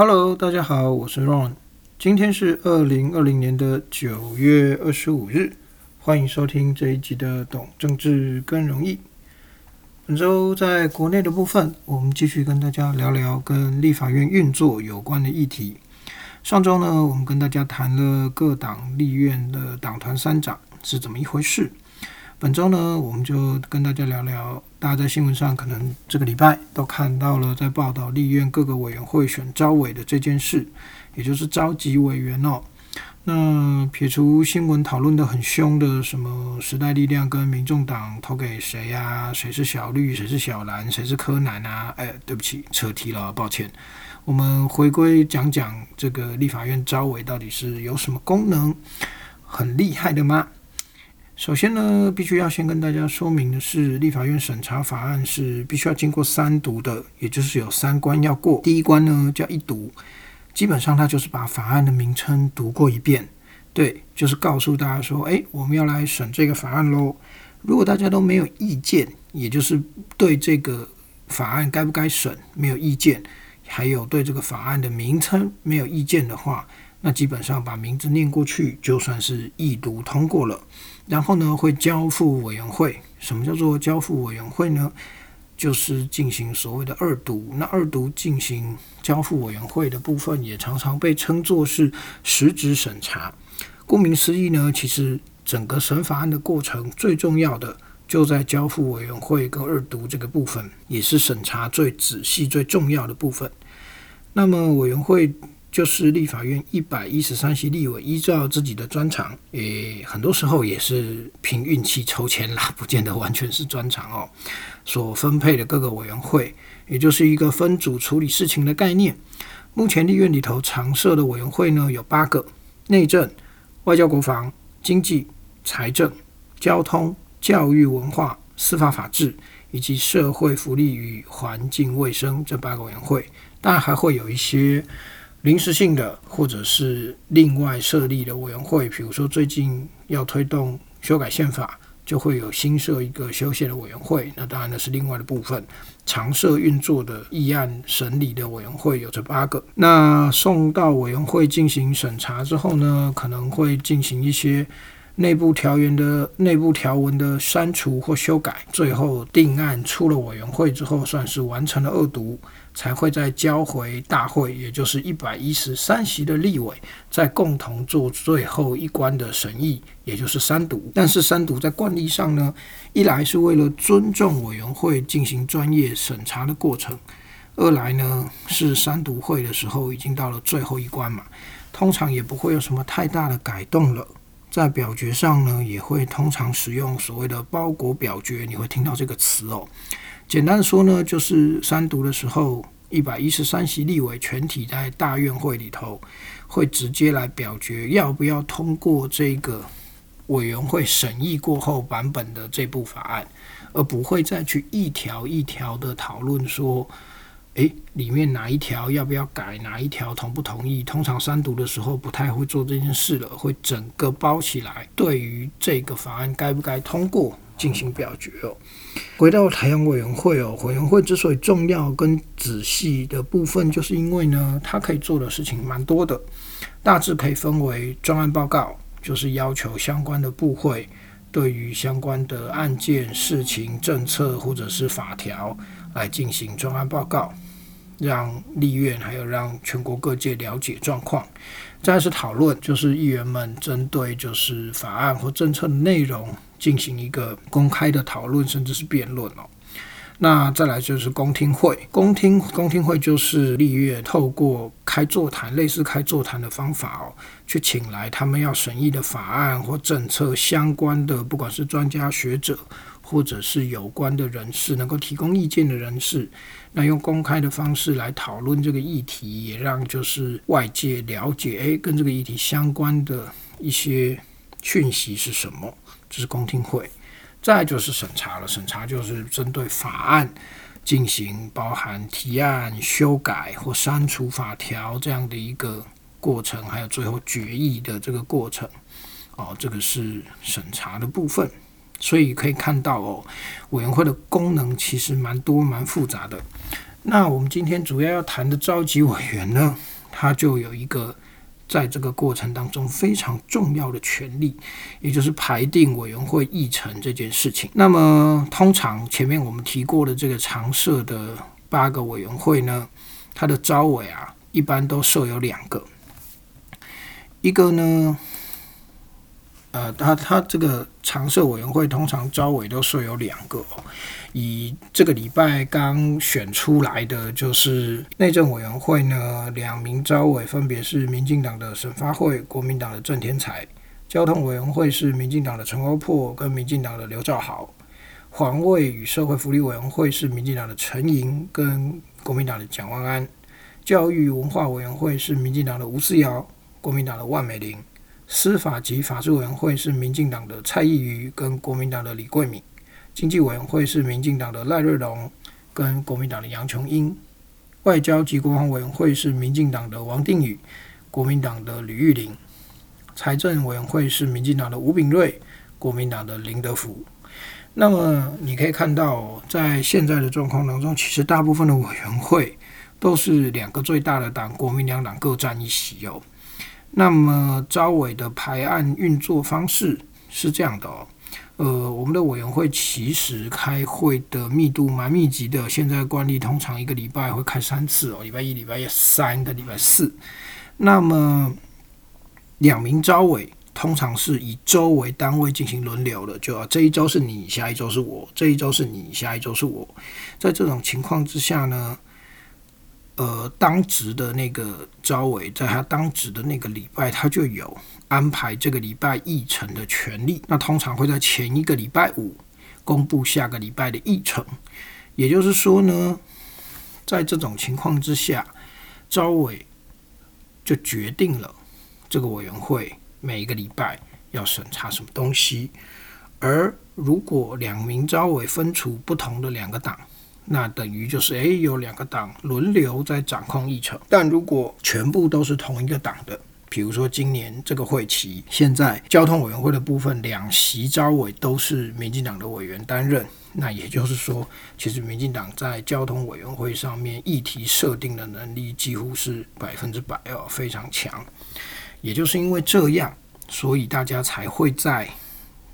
Hello，大家好，我是 Ron，今天是二零二零年的九月二十五日，欢迎收听这一集的《懂政治更容易》。本周在国内的部分，我们继续跟大家聊聊跟立法院运作有关的议题。上周呢，我们跟大家谈了各党立院的党团三长是怎么一回事。本周呢，我们就跟大家聊聊，大家在新闻上可能这个礼拜都看到了，在报道立院各个委员会选招委的这件事，也就是召集委员哦。那撇除新闻讨论的很凶的，什么时代力量跟民众党投给谁呀？谁是小绿？谁是小蓝？谁是柯南啊？哎，对不起，扯题了，抱歉。我们回归讲讲这个立法院招委到底是有什么功能？很厉害的吗？首先呢，必须要先跟大家说明的是，立法院审查法案是必须要经过三读的，也就是有三关要过。第一关呢叫一读。基本上，它就是把法案的名称读过一遍，对，就是告诉大家说，诶，我们要来审这个法案喽。如果大家都没有意见，也就是对这个法案该不该审没有意见，还有对这个法案的名称没有意见的话，那基本上把名字念过去，就算是一读通过了。然后呢，会交付委员会。什么叫做交付委员会呢？就是进行所谓的二读，那二读进行交付委员会的部分，也常常被称作是实质审查。顾名思义呢，其实整个审法案的过程最重要的就在交付委员会跟二读这个部分，也是审查最仔细、最重要的部分。那么委员会。就是立法院一百一十三席立委依照自己的专长，诶，很多时候也是凭运气抽签啦，不见得完全是专长哦。所分配的各个委员会，也就是一个分组处理事情的概念。目前立院里头常设的委员会呢有八个：内政、外交、国防、经济、财政、交通、教育、文化、司法法制以及社会福利与环境卫生这八个委员会。当然还会有一些。临时性的，或者是另外设立的委员会，比如说最近要推动修改宪法，就会有新设一个修宪的委员会。那当然那是另外的部分。常设运作的议案审理的委员会有这八个。那送到委员会进行审查之后呢，可能会进行一些内部条文的内部条文的删除或修改。最后定案出了委员会之后，算是完成了二读。才会再交回大会，也就是一百一十三席的立委，再共同做最后一关的审议，也就是三读。但是三读在惯例上呢，一来是为了尊重委员会进行专业审查的过程，二来呢是三读会的时候已经到了最后一关嘛，通常也不会有什么太大的改动了。在表决上呢，也会通常使用所谓的包裹表决，你会听到这个词哦。简单说呢，就是三读的时候，一百一十三席立委全体在大院会里头，会直接来表决要不要通过这个委员会审议过后版本的这部法案，而不会再去一条一条的讨论说，诶，里面哪一条要不要改，哪一条同不同意？通常三读的时候不太会做这件事了，会整个包起来，对于这个法案该不该通过？进行表决哦。回到台湾委员会哦，委员会之所以重要跟仔细的部分，就是因为呢，它可以做的事情蛮多的。大致可以分为专案报告，就是要求相关的部会对于相关的案件、事情、政策或者是法条来进行专案报告，让立院还有让全国各界了解状况。再是讨论，就是议员们针对就是法案或政策的内容。进行一个公开的讨论，甚至是辩论哦。那再来就是公听会，公听公听会就是立院透过开座谈，类似开座谈的方法哦，去请来他们要审议的法案或政策相关的，不管是专家学者或者是有关的人士，能够提供意见的人士，那用公开的方式来讨论这个议题，也让就是外界了解，诶，跟这个议题相关的一些讯息是什么。这是公听会，再就是审查了。审查就是针对法案进行包含提案、修改或删除法条这样的一个过程，还有最后决议的这个过程。哦，这个是审查的部分。所以可以看到哦，委员会的功能其实蛮多、蛮复杂的。那我们今天主要要谈的召集委员呢，他就有一个在这个过程当中非常重要的权利，也就是排定委员会议程这件事情。那么，通常前面我们提过的这个常设的八个委员会呢，它的招委啊，一般都设有两个，一个呢。呃，他他这个常设委员会通常招委都设有两个，以这个礼拜刚选出来的就是内政委员会呢，两名招委分别是民进党的沈发会、国民党的郑天才；交通委员会是民进党的陈欧珀跟民进党的刘兆豪；环卫与社会福利委员会是民进党的陈莹跟国民党的蒋万安；教育文化委员会是民进党的吴思瑶、国民党的万美玲。司法及法制委员会是民进党的蔡意瑜跟国民党的李桂敏，经济委员会是民进党的赖瑞龙跟国民党的杨琼英，外交及国防委员会是民进党的王定宇、国民党的吕玉玲，财政委员会是民进党的吴炳瑞、国民党的林德福。那么你可以看到，在现在的状况当中，其实大部分的委员会都是两个最大的党国民两党各占一席哦。那么招委的排案运作方式是这样的哦，呃，我们的委员会其实开会的密度蛮密集的，现在惯例通常一个礼拜会开三次哦，礼拜一、礼拜三跟礼拜四。那么两名招委通常是以周为单位进行轮流的，就这一周是你，下一周是我，这一周是你，下一周是我。在这种情况之下呢？呃，当值的那个招委，在他当值的那个礼拜，他就有安排这个礼拜议程的权利。那通常会在前一个礼拜五公布下个礼拜的议程。也就是说呢，在这种情况之下，招委就决定了这个委员会每一个礼拜要审查什么东西。而如果两名招委分处不同的两个党，那等于就是，诶，有两个党轮流在掌控议程。但如果全部都是同一个党的，比如说今年这个会期，现在交通委员会的部分两席招委都是民进党的委员担任，那也就是说，其实民进党在交通委员会上面议题设定的能力几乎是百分之百哦，非常强。也就是因为这样，所以大家才会在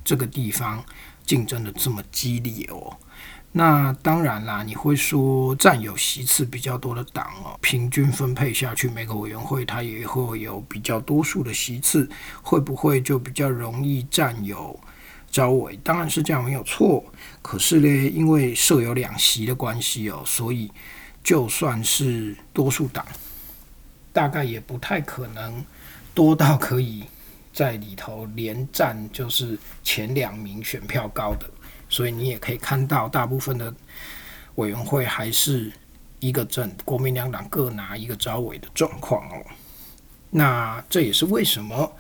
这个地方竞争的这么激烈哦。那当然啦，你会说占有席次比较多的党哦，平均分配下去，每个委员会它也会有比较多数的席次，会不会就比较容易占有招委？当然是这样，没有错。可是呢，因为设有两席的关系哦，所以就算是多数党，大概也不太可能多到可以在里头连占，就是前两名选票高的。所以你也可以看到，大部分的委员会还是一个政国民两党各拿一个招委的状况哦。那这也是为什么，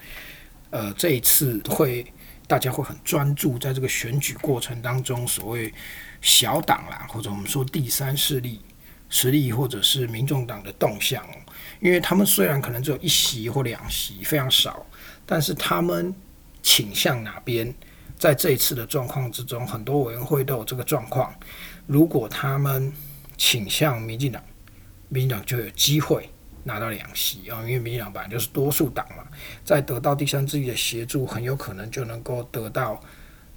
呃，这一次会大家会很专注在这个选举过程当中，所谓小党啦，或者我们说第三势力实力，或者是民众党的动向哦。因为他们虽然可能只有一席或两席，非常少，但是他们倾向哪边？在这一次的状况之中，很多委员会都有这个状况。如果他们倾向民进党，民进党就有机会拿到两席啊，因为民进党本来就是多数党嘛，在得到第三势力的协助，很有可能就能够得到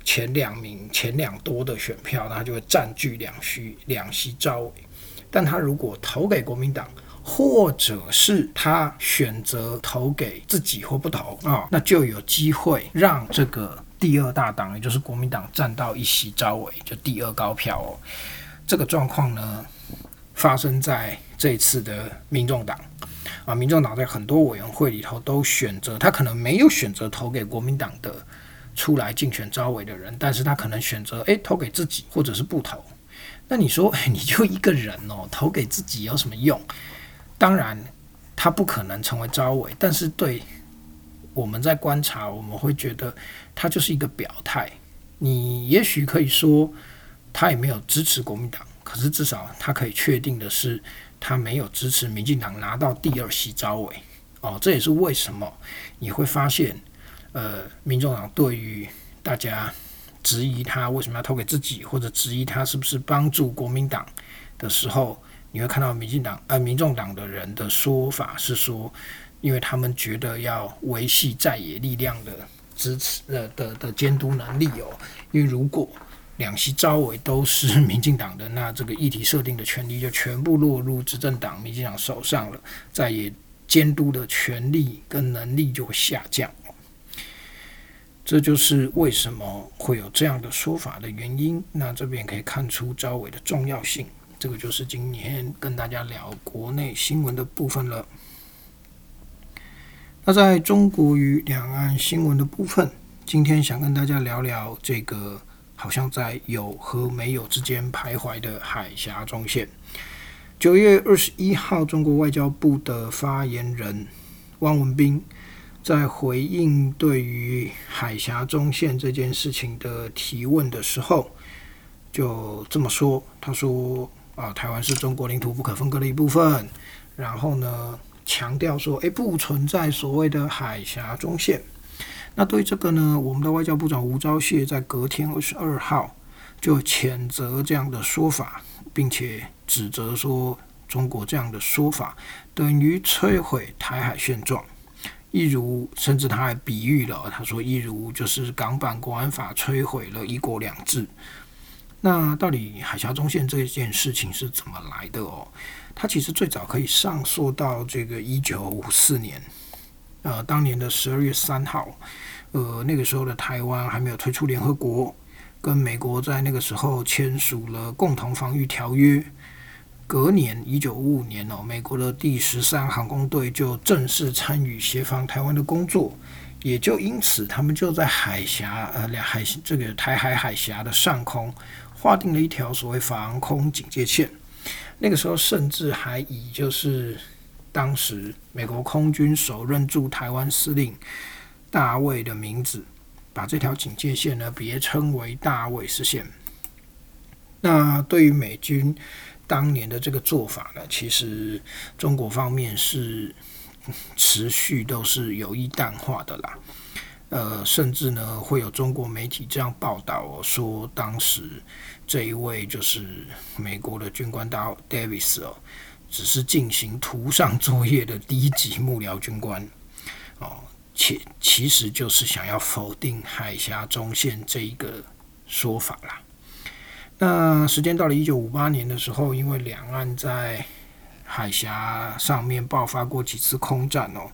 前两名、前两多的选票，那就会占据两席两席招委。但他如果投给国民党，或者是他选择投给自己或不投啊，那就有机会让这个。第二大党，也就是国民党占到一席招委，就第二高票哦。这个状况呢，发生在这一次的民众党啊。民众党在很多委员会里头都选择，他可能没有选择投给国民党的出来竞选招委的人，但是他可能选择诶投给自己，或者是不投。那你说，你就一个人哦，投给自己有什么用？当然，他不可能成为招委，但是对。我们在观察，我们会觉得他就是一个表态。你也许可以说他也没有支持国民党，可是至少他可以确定的是，他没有支持民进党拿到第二席招委。哦，这也是为什么你会发现，呃，民众党对于大家质疑他为什么要投给自己，或者质疑他是不是帮助国民党的时候，你会看到民进党呃民众党的人的说法是说，因为他们觉得要维系在野力量的支持的的的监督能力哦，因为如果两席招委都是 民进党的，那这个议题设定的权利就全部落入执政党民进党手上了，在也监督的权利跟能力就会下降。这就是为什么会有这样的说法的原因。那这边可以看出招委的重要性。这个就是今年跟大家聊国内新闻的部分了。那在中国与两岸新闻的部分，今天想跟大家聊聊这个好像在有和没有之间徘徊的海峡中线。九月二十一号，中国外交部的发言人汪文斌。在回应对于海峡中线这件事情的提问的时候，就这么说：“他说啊，台湾是中国领土不可分割的一部分。然后呢，强调说，诶，不存在所谓的海峡中线。那对这个呢，我们的外交部长吴钊燮在隔天二十二号就谴责这样的说法，并且指责说，中国这样的说法等于摧毁台海现状。”一如，甚至他还比喻了，他说：“一如就是港版国安法摧毁了一国两制。”那到底海峡中线这件事情是怎么来的哦？它其实最早可以上溯到这个一九五四年，呃，当年的十二月三号，呃，那个时候的台湾还没有退出联合国，跟美国在那个时候签署了共同防御条约。隔年，一九五五年哦，美国的第十三航空队就正式参与协防台湾的工作，也就因此，他们就在海峡呃两海这个台海海峡的上空划定了一条所谓防空警戒线。那个时候，甚至还以就是当时美国空军首任驻台湾司令大卫的名字，把这条警戒线呢别称为大卫斯线。那对于美军。当年的这个做法呢，其实中国方面是持续都是有意淡化的啦。呃，甚至呢会有中国媒体这样报道说，当时这一位就是美国的军官大 Davis 哦，只是进行图上作业的低级幕僚军官哦，且其实就是想要否定海峡中线这一个说法啦。那时间到了一九五八年的时候，因为两岸在海峡上面爆发过几次空战哦，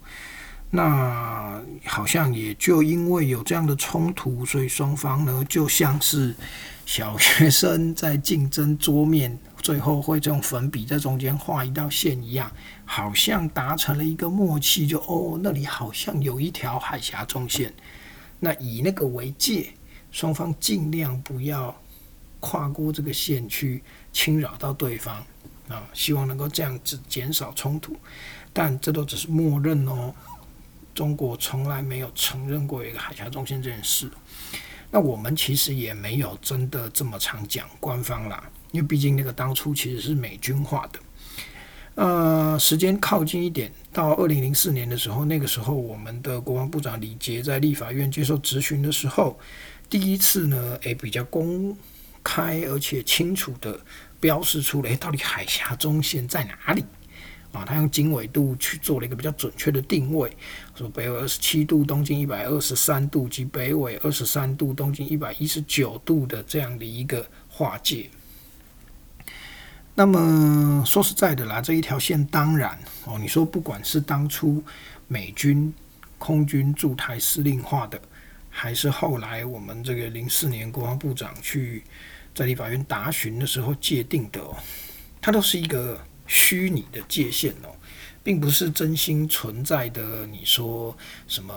那好像也就因为有这样的冲突，所以双方呢就像是小学生在竞争桌面，最后会用粉笔在中间画一道线一样，好像达成了一个默契，就哦那里好像有一条海峡中线，那以那个为界，双方尽量不要。跨过这个线去侵扰到对方啊，希望能够这样子减少冲突，但这都只是默认哦。中国从来没有承认过一个海峡中线这件事。那我们其实也没有真的这么常讲官方啦，因为毕竟那个当初其实是美军化的。呃，时间靠近一点，到二零零四年的时候，那个时候我们的国防部长李杰在立法院接受质询的时候，第一次呢，诶，比较公。开而且清楚的标示出来，到底海峡中线在哪里啊？他用经纬度去做了一个比较准确的定位，说北纬二十七度，东经一百二十三度，及北纬二十三度，东经一百一十九度的这样的一个划界。那么说实在的啦，这一条线当然哦，你说不管是当初美军空军驻台司令画的，还是后来我们这个零四年国防部长去。在立法院答询的时候界定的哦，它都是一个虚拟的界限哦，并不是真心存在的。你说什么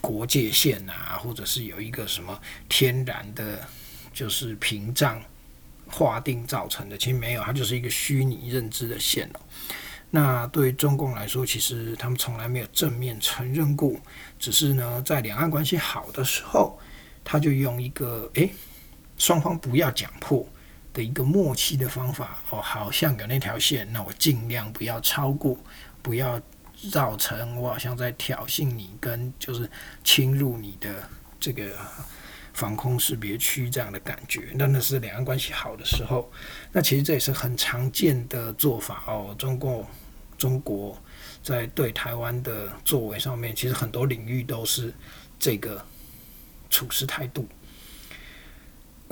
国界线啊，或者是有一个什么天然的，就是屏障划定造成的，其实没有，它就是一个虚拟认知的线哦。那对中共来说，其实他们从来没有正面承认过，只是呢，在两岸关系好的时候，他就用一个诶。双方不要讲破的一个默契的方法哦，好像有那条线，那我尽量不要超过，不要造成我好像在挑衅你跟就是侵入你的这个防空识别区这样的感觉。那那是两岸关系好的时候，那其实这也是很常见的做法哦。中共中国在对台湾的作为上面，其实很多领域都是这个处事态度。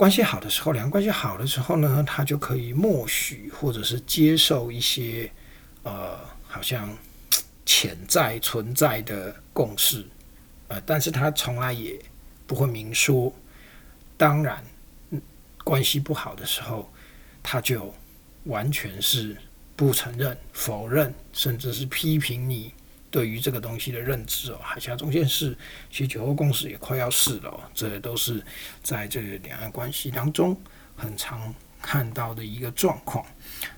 关系好的时候，两个关系好的时候呢，他就可以默许或者是接受一些呃，好像潜在存在的共识，呃，但是他从来也不会明说。当然，关系不好的时候，他就完全是不承认、否认，甚至是批评你。对于这个东西的认知哦，海峡中线是其实九二共识也快要试了，这都是在这两岸关系当中很常看到的一个状况。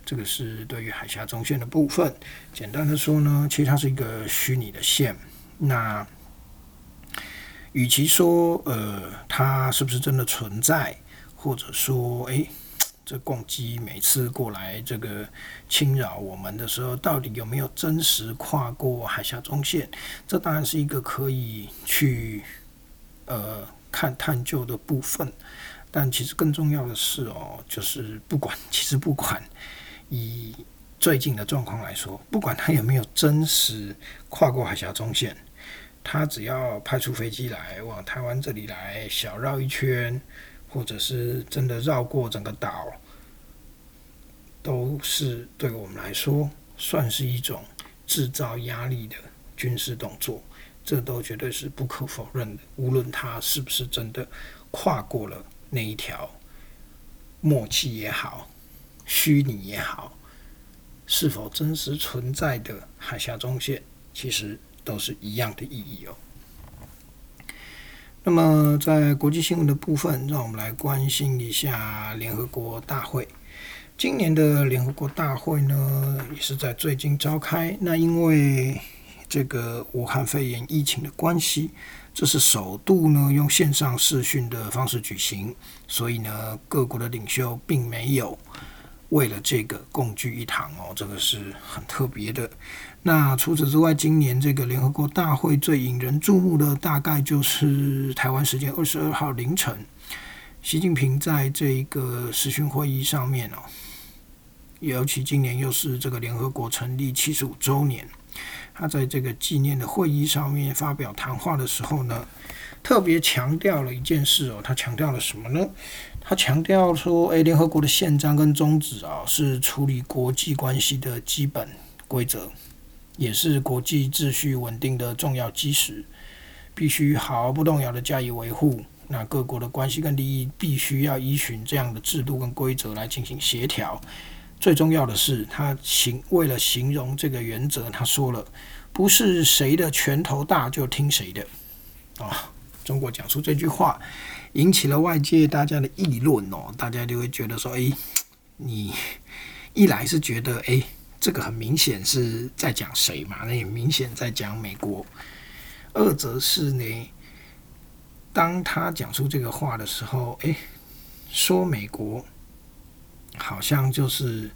这个是对于海峡中线的部分。简单的说呢，其实它是一个虚拟的线。那与其说呃它是不是真的存在，或者说诶。这共机每次过来这个侵扰我们的时候，到底有没有真实跨过海峡中线？这当然是一个可以去呃看探究的部分。但其实更重要的是哦，就是不管 其实不管以最近的状况来说，不管他有没有真实跨过海峡中线，他只要派出飞机来往台湾这里来小绕一圈。或者是真的绕过整个岛，都是对我们来说算是一种制造压力的军事动作，这都绝对是不可否认的。无论他是不是真的跨过了那一条默契也好，虚拟也好，是否真实存在的海峡中线，其实都是一样的意义哦。那么，在国际新闻的部分，让我们来关心一下联合国大会。今年的联合国大会呢，也是在最近召开。那因为这个武汉肺炎疫情的关系，这是首度呢用线上视讯的方式举行，所以呢，各国的领袖并没有为了这个共聚一堂哦，这个是很特别的。那除此之外，今年这个联合国大会最引人注目的，大概就是台湾时间二十二号凌晨，习近平在这一个视讯会议上面哦，尤其今年又是这个联合国成立七十五周年，他在这个纪念的会议上面发表谈话的时候呢，特别强调了一件事哦，他强调了什么呢？他强调说，诶，联合国的宪章跟宗旨啊，是处理国际关系的基本规则。也是国际秩序稳定的重要基石，必须毫不动摇的加以维护。那各国的关系跟利益必须要依循这样的制度跟规则来进行协调。最重要的是，他形为了形容这个原则，他说了，不是谁的拳头大就听谁的。啊，中国讲出这句话，引起了外界大家的议论哦，大家就会觉得说，诶，你一来是觉得，诶。这个很明显是在讲谁嘛？那也明显在讲美国。二则是呢，当他讲出这个话的时候，诶，说美国好像就是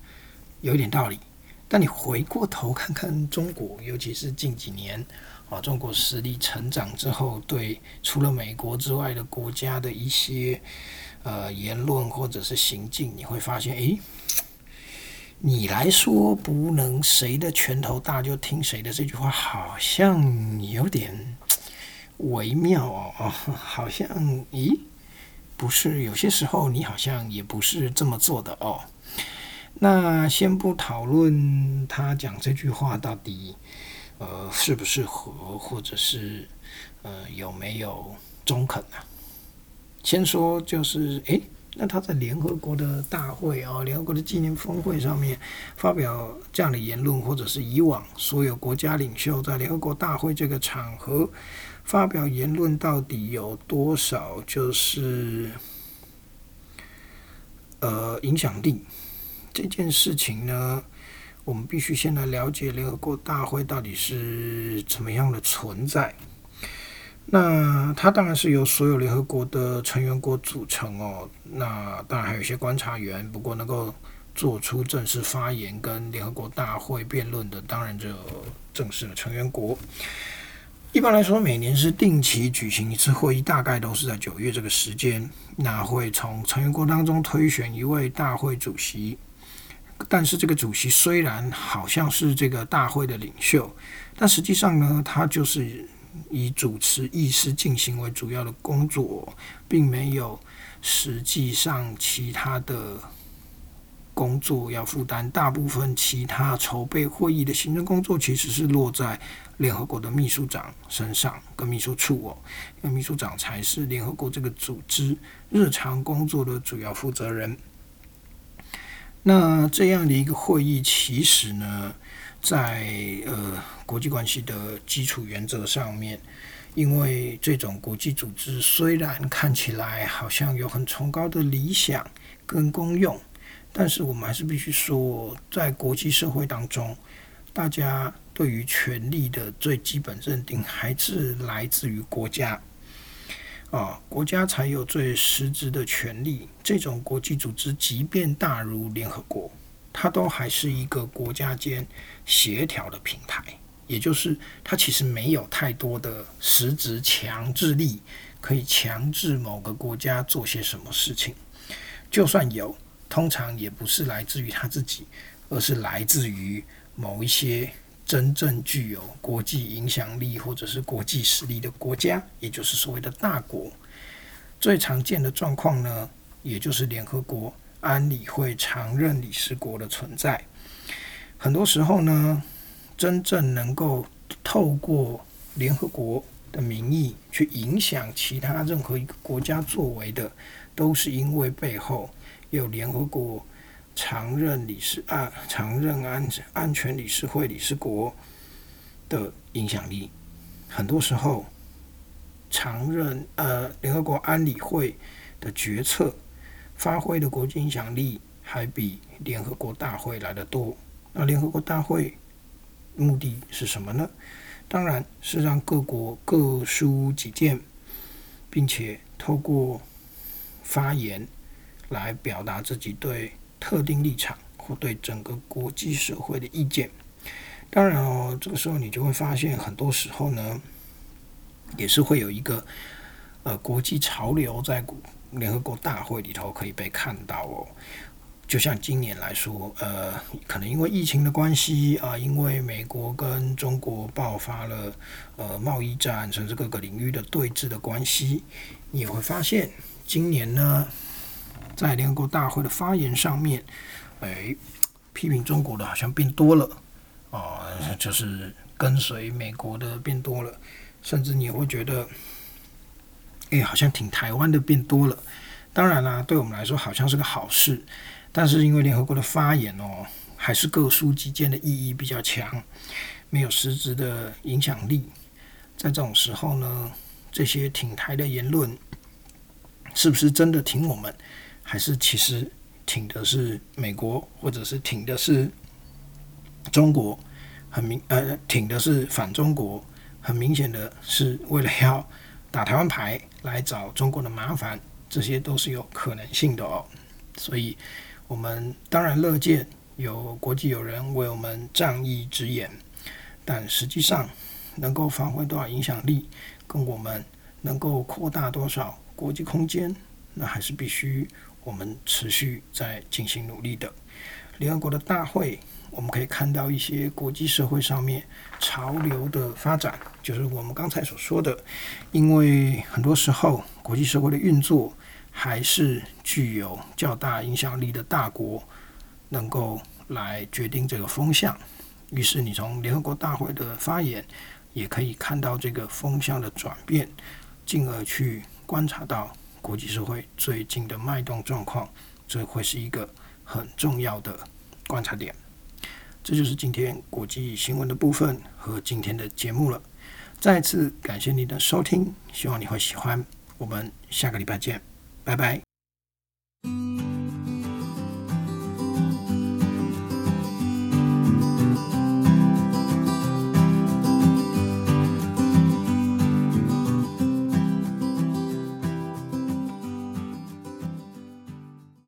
有一点道理。但你回过头看看中国，尤其是近几年啊，中国实力成长之后，对除了美国之外的国家的一些呃言论或者是行径，你会发现，诶。你来说不能谁的拳头大就听谁的这句话，好像有点微妙哦，好像咦，不是有些时候你好像也不是这么做的哦。那先不讨论他讲这句话到底呃适不适合，或者是呃有没有中肯啊？先说就是诶。那他在联合国的大会啊，联合国的纪念峰会上面发表这样的言论，或者是以往所有国家领袖在联合国大会这个场合发表言论，到底有多少就是呃影响力？这件事情呢，我们必须先来了解联合国大会到底是怎么样的存在。那它当然是由所有联合国的成员国组成哦。那当然还有一些观察员，不过能够做出正式发言跟联合国大会辩论的，当然就正式的成员国。一般来说，每年是定期举行一次会议，大概都是在九月这个时间。那会从成员国当中推选一位大会主席，但是这个主席虽然好像是这个大会的领袖，但实际上呢，他就是以主持议事进行为主要的工作，并没有实际上其他的。工作要负担大部分其他筹备会议的行政工作，其实是落在联合国的秘书长身上跟秘书处哦，因为秘书长才是联合国这个组织日常工作的主要负责人。那这样的一个会议，其实呢，在呃国际关系的基础原则上面，因为这种国际组织虽然看起来好像有很崇高的理想跟功用。但是我们还是必须说，在国际社会当中，大家对于权力的最基本认定还是来自于国家啊，国家才有最实质的权利。这种国际组织，即便大如联合国，它都还是一个国家间协调的平台，也就是它其实没有太多的实质强制力，可以强制某个国家做些什么事情。就算有。通常也不是来自于他自己，而是来自于某一些真正具有国际影响力或者是国际实力的国家，也就是所谓的大国。最常见的状况呢，也就是联合国安理会常任理事国的存在。很多时候呢，真正能够透过联合国的名义去影响其他任何一个国家作为的，都是因为背后。有联合国常任理事啊，常任安安全理事会理事国的影响力，很多时候，常任呃联合国安理会的决策发挥的国际影响力，还比联合国大会来的多。那联合国大会目的是什么呢？当然是让各国各抒己见，并且透过发言。来表达自己对特定立场或对整个国际社会的意见。当然哦，这个时候你就会发现，很多时候呢，也是会有一个呃国际潮流在联合国大会里头可以被看到哦。就像今年来说，呃，可能因为疫情的关系啊，因为美国跟中国爆发了呃贸易战，甚至各个领域的对峙的关系，你也会发现今年呢。在联合国大会的发言上面，哎，批评中国的好像变多了，啊，就是跟随美国的变多了，甚至你会觉得，哎，好像挺台湾的变多了。当然啦，对我们来说好像是个好事，但是因为联合国的发言哦，还是各抒己见的意义比较强，没有实质的影响力。在这种时候呢，这些挺台的言论，是不是真的挺我们？还是其实挺的是美国，或者是挺的是中国，很明呃挺的是反中国，很明显的是为了要打台湾牌来找中国的麻烦，这些都是有可能性的哦。所以，我们当然乐见有国际友人为我们仗义直言，但实际上能够发挥多少影响力，跟我们能够扩大多少国际空间，那还是必须。我们持续在进行努力的联合国的大会，我们可以看到一些国际社会上面潮流的发展，就是我们刚才所说的，因为很多时候国际社会的运作还是具有较大影响力的大国能够来决定这个风向，于是你从联合国大会的发言也可以看到这个风向的转变，进而去观察到。国际社会最近的脉动状况，这会是一个很重要的观察点。这就是今天国际新闻的部分和今天的节目了。再次感谢你的收听，希望你会喜欢。我们下个礼拜见，拜拜。